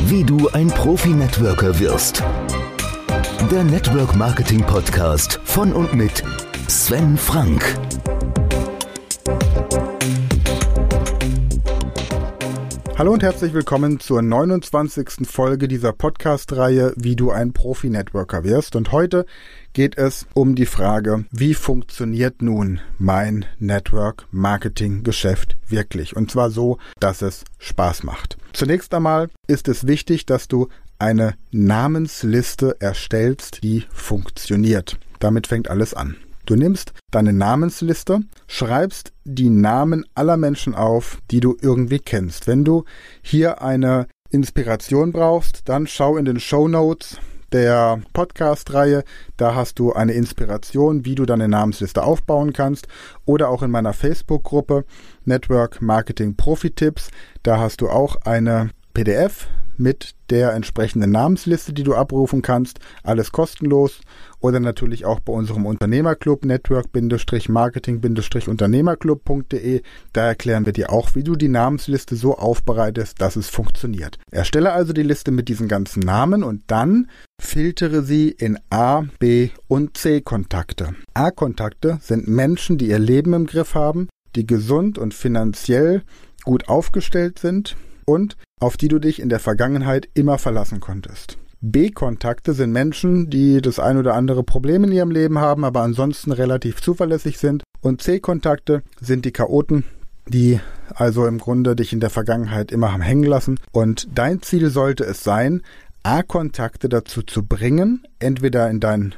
Wie du ein Profi-Networker wirst. Der Network Marketing Podcast von und mit Sven Frank. Hallo und herzlich willkommen zur 29. Folge dieser Podcast-Reihe Wie du ein Profi-Networker wirst. Und heute geht es um die Frage, wie funktioniert nun mein Network-Marketing-Geschäft wirklich? Und zwar so, dass es Spaß macht. Zunächst einmal ist es wichtig, dass du eine Namensliste erstellst, die funktioniert. Damit fängt alles an. Du nimmst deine Namensliste, schreibst die Namen aller Menschen auf, die du irgendwie kennst. Wenn du hier eine Inspiration brauchst, dann schau in den Show Notes der Podcast-Reihe. Da hast du eine Inspiration, wie du deine Namensliste aufbauen kannst. Oder auch in meiner Facebook-Gruppe Network Marketing Profi Tipps. Da hast du auch eine PDF mit der entsprechenden Namensliste, die du abrufen kannst. Alles kostenlos. Oder natürlich auch bei unserem Unternehmerclub network-marketing-unternehmerclub.de. Da erklären wir dir auch, wie du die Namensliste so aufbereitest, dass es funktioniert. Erstelle also die Liste mit diesen ganzen Namen und dann filtere sie in A, B und C Kontakte. A-Kontakte sind Menschen, die ihr Leben im Griff haben, die gesund und finanziell gut aufgestellt sind und auf die du dich in der Vergangenheit immer verlassen konntest. B-Kontakte sind Menschen, die das ein oder andere Problem in ihrem Leben haben, aber ansonsten relativ zuverlässig sind. Und C-Kontakte sind die Chaoten, die also im Grunde dich in der Vergangenheit immer haben hängen lassen. Und dein Ziel sollte es sein, A-Kontakte dazu zu bringen, entweder in dein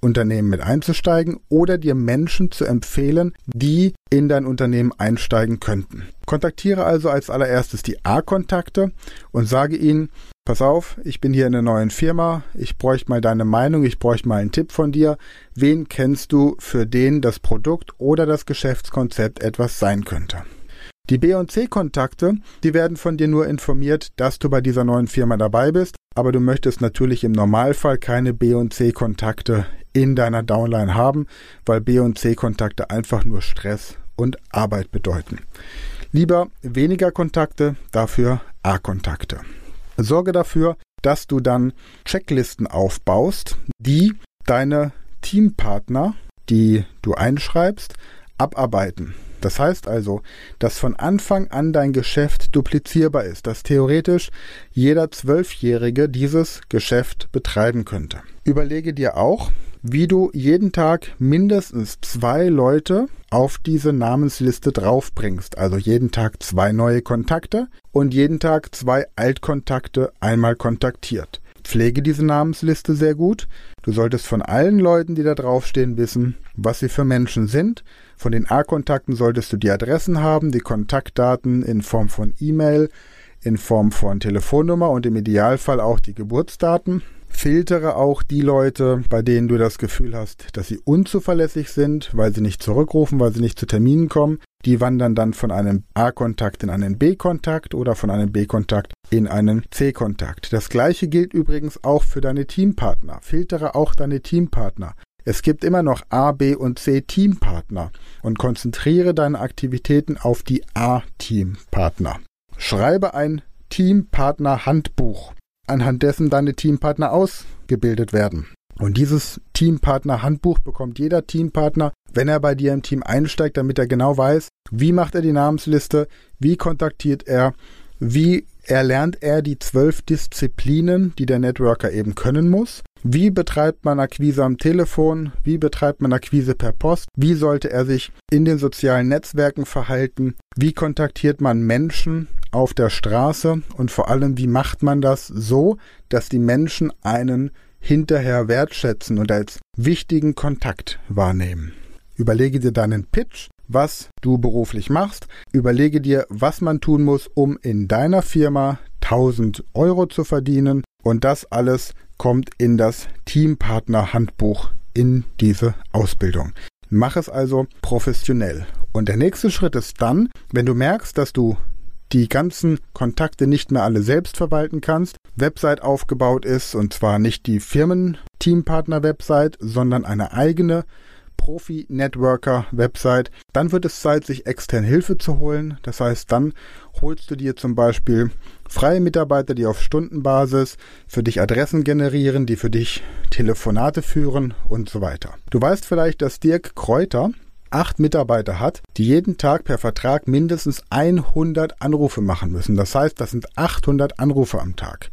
Unternehmen mit einzusteigen oder dir Menschen zu empfehlen, die in dein Unternehmen einsteigen könnten. Kontaktiere also als allererstes die A-Kontakte und sage ihnen, pass auf, ich bin hier in einer neuen Firma, ich bräuchte mal deine Meinung, ich bräuchte mal einen Tipp von dir. Wen kennst du, für den das Produkt oder das Geschäftskonzept etwas sein könnte? Die B- und C-Kontakte, die werden von dir nur informiert, dass du bei dieser neuen Firma dabei bist, aber du möchtest natürlich im Normalfall keine B- und C-Kontakte in deiner Downline haben, weil B- und C-Kontakte einfach nur Stress und Arbeit bedeuten. Lieber weniger Kontakte, dafür A-Kontakte. Sorge dafür, dass du dann Checklisten aufbaust, die deine Teampartner, die du einschreibst, abarbeiten. Das heißt also, dass von Anfang an dein Geschäft duplizierbar ist, dass theoretisch jeder Zwölfjährige dieses Geschäft betreiben könnte. Überlege dir auch, wie du jeden Tag mindestens zwei Leute auf diese Namensliste draufbringst. Also jeden Tag zwei neue Kontakte und jeden Tag zwei Altkontakte einmal kontaktiert. Pflege diese Namensliste sehr gut. Du solltest von allen Leuten, die da draufstehen, wissen, was sie für Menschen sind. Von den A-Kontakten solltest du die Adressen haben, die Kontaktdaten in Form von E-Mail, in Form von Telefonnummer und im Idealfall auch die Geburtsdaten. Filtere auch die Leute, bei denen du das Gefühl hast, dass sie unzuverlässig sind, weil sie nicht zurückrufen, weil sie nicht zu Terminen kommen. Die wandern dann von einem A-Kontakt in einen B-Kontakt oder von einem B-Kontakt in einen C-Kontakt. Das gleiche gilt übrigens auch für deine Teampartner. Filtere auch deine Teampartner. Es gibt immer noch A, B und C Teampartner und konzentriere deine Aktivitäten auf die A-Teampartner. Schreibe ein Teampartner-Handbuch anhand dessen deine Teampartner ausgebildet werden. Und dieses Teampartner-Handbuch bekommt jeder Teampartner, wenn er bei dir im Team einsteigt, damit er genau weiß, wie macht er die Namensliste, wie kontaktiert er, wie erlernt er die zwölf Disziplinen, die der Networker eben können muss. Wie betreibt man Akquise am Telefon? Wie betreibt man Akquise per Post? Wie sollte er sich in den sozialen Netzwerken verhalten? Wie kontaktiert man Menschen auf der Straße? Und vor allem, wie macht man das so, dass die Menschen einen hinterher wertschätzen und als wichtigen Kontakt wahrnehmen? Überlege dir deinen Pitch, was du beruflich machst. Überlege dir, was man tun muss, um in deiner Firma 1000 Euro zu verdienen. Und das alles kommt in das Teampartner-Handbuch in diese Ausbildung. Mach es also professionell. Und der nächste Schritt ist dann, wenn du merkst, dass du die ganzen Kontakte nicht mehr alle selbst verwalten kannst, Website aufgebaut ist und zwar nicht die Firmen-Teampartner-Website, sondern eine eigene Profi-Networker-Website, dann wird es Zeit, sich extern Hilfe zu holen. Das heißt, dann holst du dir zum Beispiel freie Mitarbeiter, die auf Stundenbasis für dich Adressen generieren, die für dich Telefonate führen und so weiter. Du weißt vielleicht, dass Dirk Kräuter acht Mitarbeiter hat, die jeden Tag per Vertrag mindestens 100 Anrufe machen müssen. Das heißt, das sind 800 Anrufe am Tag.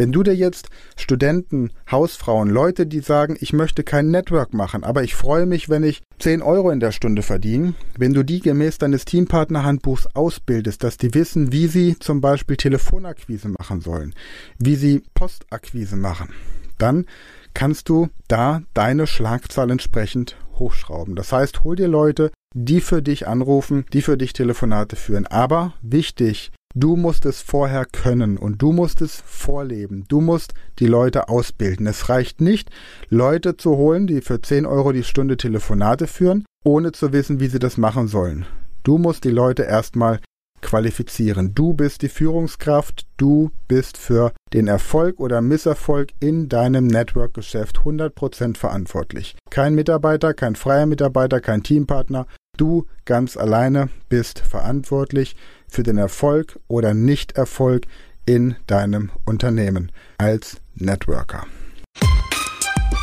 Wenn du dir jetzt Studenten, Hausfrauen, Leute, die sagen, ich möchte kein Network machen, aber ich freue mich, wenn ich 10 Euro in der Stunde verdiene, wenn du die gemäß deines Teampartnerhandbuchs ausbildest, dass die wissen, wie sie zum Beispiel Telefonakquise machen sollen, wie sie Postakquise machen, dann kannst du da deine Schlagzahl entsprechend hochschrauben. Das heißt, hol dir Leute, die für dich anrufen, die für dich Telefonate führen. Aber wichtig, du musst es vorher können und du musst es vorleben. Du musst die Leute ausbilden. Es reicht nicht, Leute zu holen, die für 10 Euro die Stunde Telefonate führen, ohne zu wissen, wie sie das machen sollen. Du musst die Leute erstmal qualifizieren. Du bist die Führungskraft, du bist für den Erfolg oder Misserfolg in deinem Network-Geschäft 100% verantwortlich. Kein Mitarbeiter, kein freier Mitarbeiter, kein Teampartner. Du ganz alleine bist verantwortlich für den Erfolg oder Nichterfolg in deinem Unternehmen als Networker.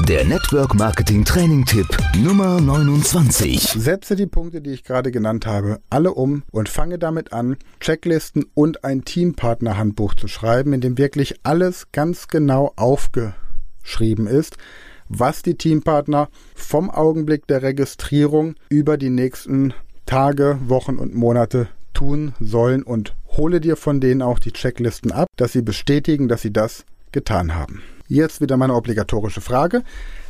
Der Network Marketing Training Tipp Nummer 29. Setze die Punkte, die ich gerade genannt habe, alle um und fange damit an, Checklisten und ein Teampartner-Handbuch zu schreiben, in dem wirklich alles ganz genau aufgeschrieben ist, was die Teampartner vom Augenblick der Registrierung über die nächsten Tage, Wochen und Monate tun sollen und hole dir von denen auch die Checklisten ab, dass sie bestätigen, dass sie das getan haben. Jetzt wieder meine obligatorische Frage.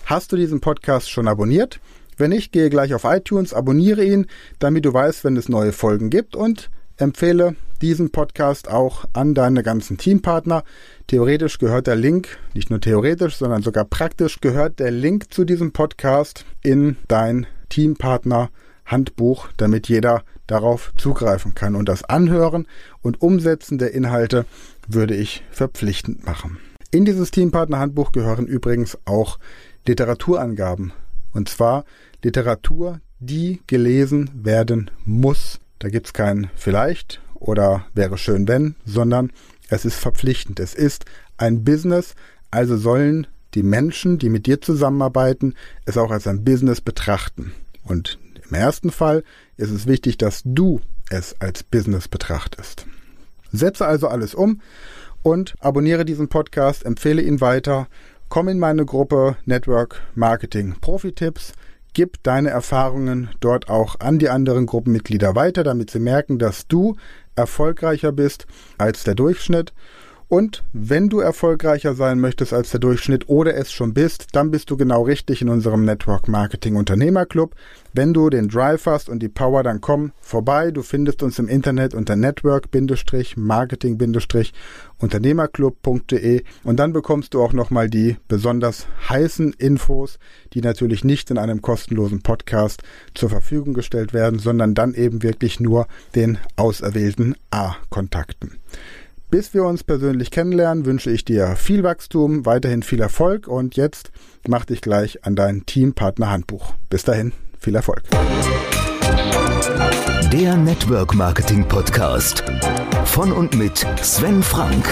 Hast du diesen Podcast schon abonniert? Wenn nicht, gehe gleich auf iTunes, abonniere ihn, damit du weißt, wenn es neue Folgen gibt und empfehle diesen Podcast auch an deine ganzen Teampartner. Theoretisch gehört der Link, nicht nur theoretisch, sondern sogar praktisch gehört der Link zu diesem Podcast in dein Teampartner Handbuch, damit jeder darauf zugreifen kann. Und das Anhören und Umsetzen der Inhalte würde ich verpflichtend machen. In dieses Teampartner-Handbuch gehören übrigens auch Literaturangaben. Und zwar Literatur, die gelesen werden muss. Da gibt's kein vielleicht oder wäre schön wenn, sondern es ist verpflichtend. Es ist ein Business, also sollen die Menschen, die mit dir zusammenarbeiten, es auch als ein Business betrachten. Und im ersten Fall ist es wichtig, dass du es als Business betrachtest. Setze also alles um und abonniere diesen Podcast, empfehle ihn weiter, komm in meine Gruppe Network Marketing Profi Tipps, gib deine Erfahrungen dort auch an die anderen Gruppenmitglieder weiter, damit sie merken, dass du erfolgreicher bist als der Durchschnitt und wenn du erfolgreicher sein möchtest als der Durchschnitt oder es schon bist, dann bist du genau richtig in unserem Network Marketing Unternehmerclub. Wenn du den Drive hast und die Power, dann komm vorbei. Du findest uns im Internet unter network-marketing-unternehmerclub.de und dann bekommst du auch nochmal die besonders heißen Infos, die natürlich nicht in einem kostenlosen Podcast zur Verfügung gestellt werden, sondern dann eben wirklich nur den auserwählten A-Kontakten. Bis wir uns persönlich kennenlernen, wünsche ich dir viel Wachstum, weiterhin viel Erfolg und jetzt mach dich gleich an dein Teampartner Handbuch. Bis dahin, viel Erfolg. Der Network Marketing Podcast von und mit Sven Frank.